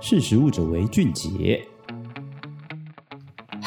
识时务者为俊杰。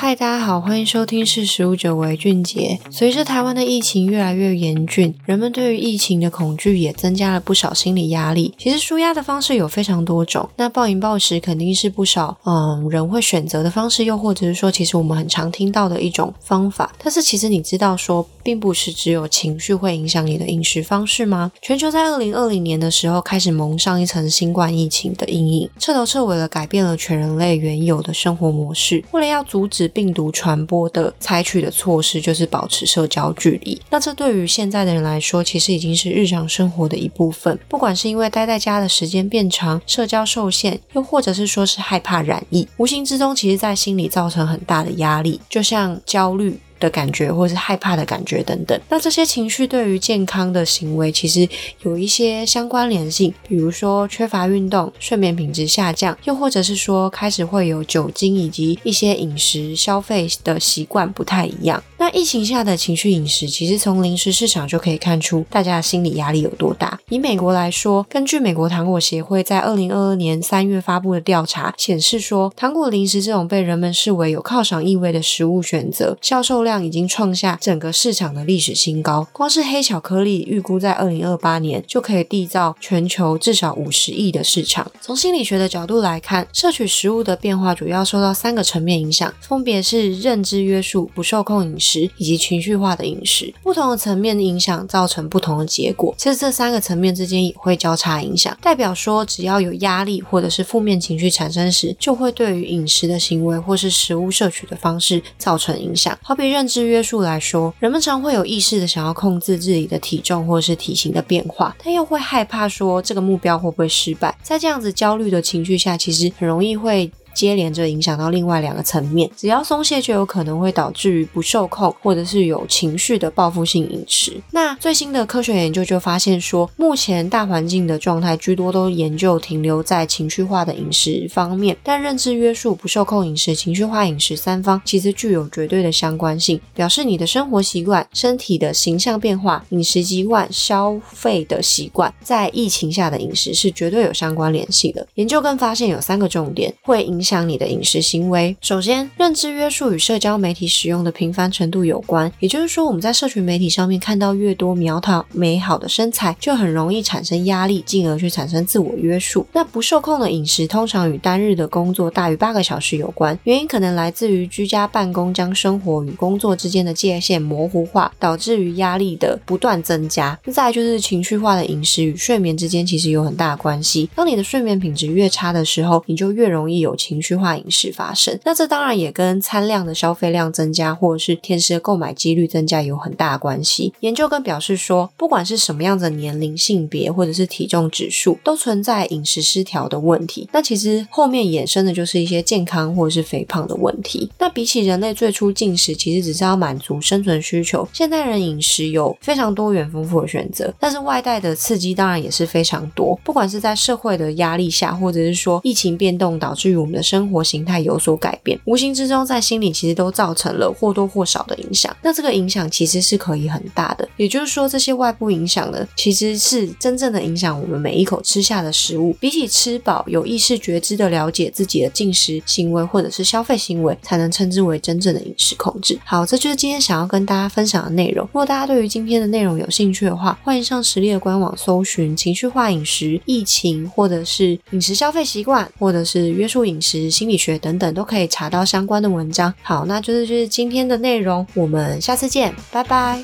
嗨，大家好，欢迎收听《是食物者为俊杰》。随着台湾的疫情越来越严峻，人们对于疫情的恐惧也增加了不少心理压力。其实纾压的方式有非常多种，那暴饮暴食肯定是不少嗯人会选择的方式，又或者是说，其实我们很常听到的一种方法。但是其实你知道说，并不是只有情绪会影响你的饮食方式吗？全球在二零二零年的时候开始蒙上一层新冠疫情的阴影，彻头彻尾的改变了全人类原有的生活模式。为了要阻止病病毒传播的采取的措施就是保持社交距离。那这对于现在的人来说，其实已经是日常生活的一部分。不管是因为待在家的时间变长，社交受限，又或者是说是害怕染疫，无形之中，其实在心里造成很大的压力，就像焦虑。的感觉，或是害怕的感觉等等，那这些情绪对于健康的行为其实有一些相关联性，比如说缺乏运动、睡眠品质下降，又或者是说开始会有酒精以及一些饮食消费的习惯不太一样。那疫情下的情绪饮食，其实从零食市场就可以看出大家的心理压力有多大。以美国来说，根据美国糖果协会在二零二二年三月发布的调查显示说，糖果零食这种被人们视为有犒赏意味的食物选择，销售量。已经创下整个市场的历史新高。光是黑巧克力，预估在二零二八年就可以缔造全球至少五十亿的市场。从心理学的角度来看，摄取食物的变化主要受到三个层面影响，分别是认知约束、不受控饮食以及情绪化的饮食。不同的层面影响造成不同的结果。其实这三个层面之间也会交叉影响，代表说只要有压力或者是负面情绪产生时，就会对于饮食的行为或是食物摄取的方式造成影响。好比认知约束来说，人们常会有意识的想要控制自己的体重或是体型的变化，但又会害怕说这个目标会不会失败。在这样子焦虑的情绪下，其实很容易会。接连着影响到另外两个层面，只要松懈就有可能会导致于不受控，或者是有情绪的报复性饮食。那最新的科学研究就发现说，目前大环境的状态居多都研究停留在情绪化的饮食方面，但认知约束、不受控饮食、情绪化饮食三方其实具有绝对的相关性，表示你的生活习惯、身体的形象变化、饮食习惯、消费的习惯，在疫情下的饮食是绝对有相关联系的。研究更发现有三个重点会影。影响你的饮食行为。首先，认知约束与社交媒体使用的频繁程度有关。也就是说，我们在社群媒体上面看到越多苗条美好的身材，就很容易产生压力，进而去产生自我约束。那不受控的饮食通常与单日的工作大于八个小时有关，原因可能来自于居家办公将生活与工作之间的界限模糊化，导致于压力的不断增加。再就是情绪化的饮食与睡眠之间其实有很大的关系。当你的睡眠品质越差的时候，你就越容易有情。情绪化饮食发生，那这当然也跟餐量的消费量增加，或者是甜食的购买几率增加有很大的关系。研究更表示说，不管是什么样的年龄、性别或者是体重指数，都存在饮食失调的问题。那其实后面衍生的就是一些健康或者是肥胖的问题。那比起人类最初进食，其实只是要满足生存需求，现代人饮食有非常多元丰富的选择，但是外带的刺激当然也是非常多。不管是在社会的压力下，或者是说疫情变动导致于我们的生活形态有所改变，无形之中在心里其实都造成了或多或少的影响。那这个影响其实是可以很大的，也就是说，这些外部影响呢，其实是真正的影响我们每一口吃下的食物。比起吃饱，有意识觉知的了解自己的进食行为或者是消费行为，才能称之为真正的饮食控制。好，这就是今天想要跟大家分享的内容。如果大家对于今天的内容有兴趣的话，欢迎上实力的官网搜寻情绪化饮食、疫情，或者是饮食消费习惯，或者是约束饮食。心理学等等都可以查到相关的文章。好，那就是就是今天的内容，我们下次见，拜拜。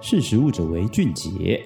识食物者为俊杰。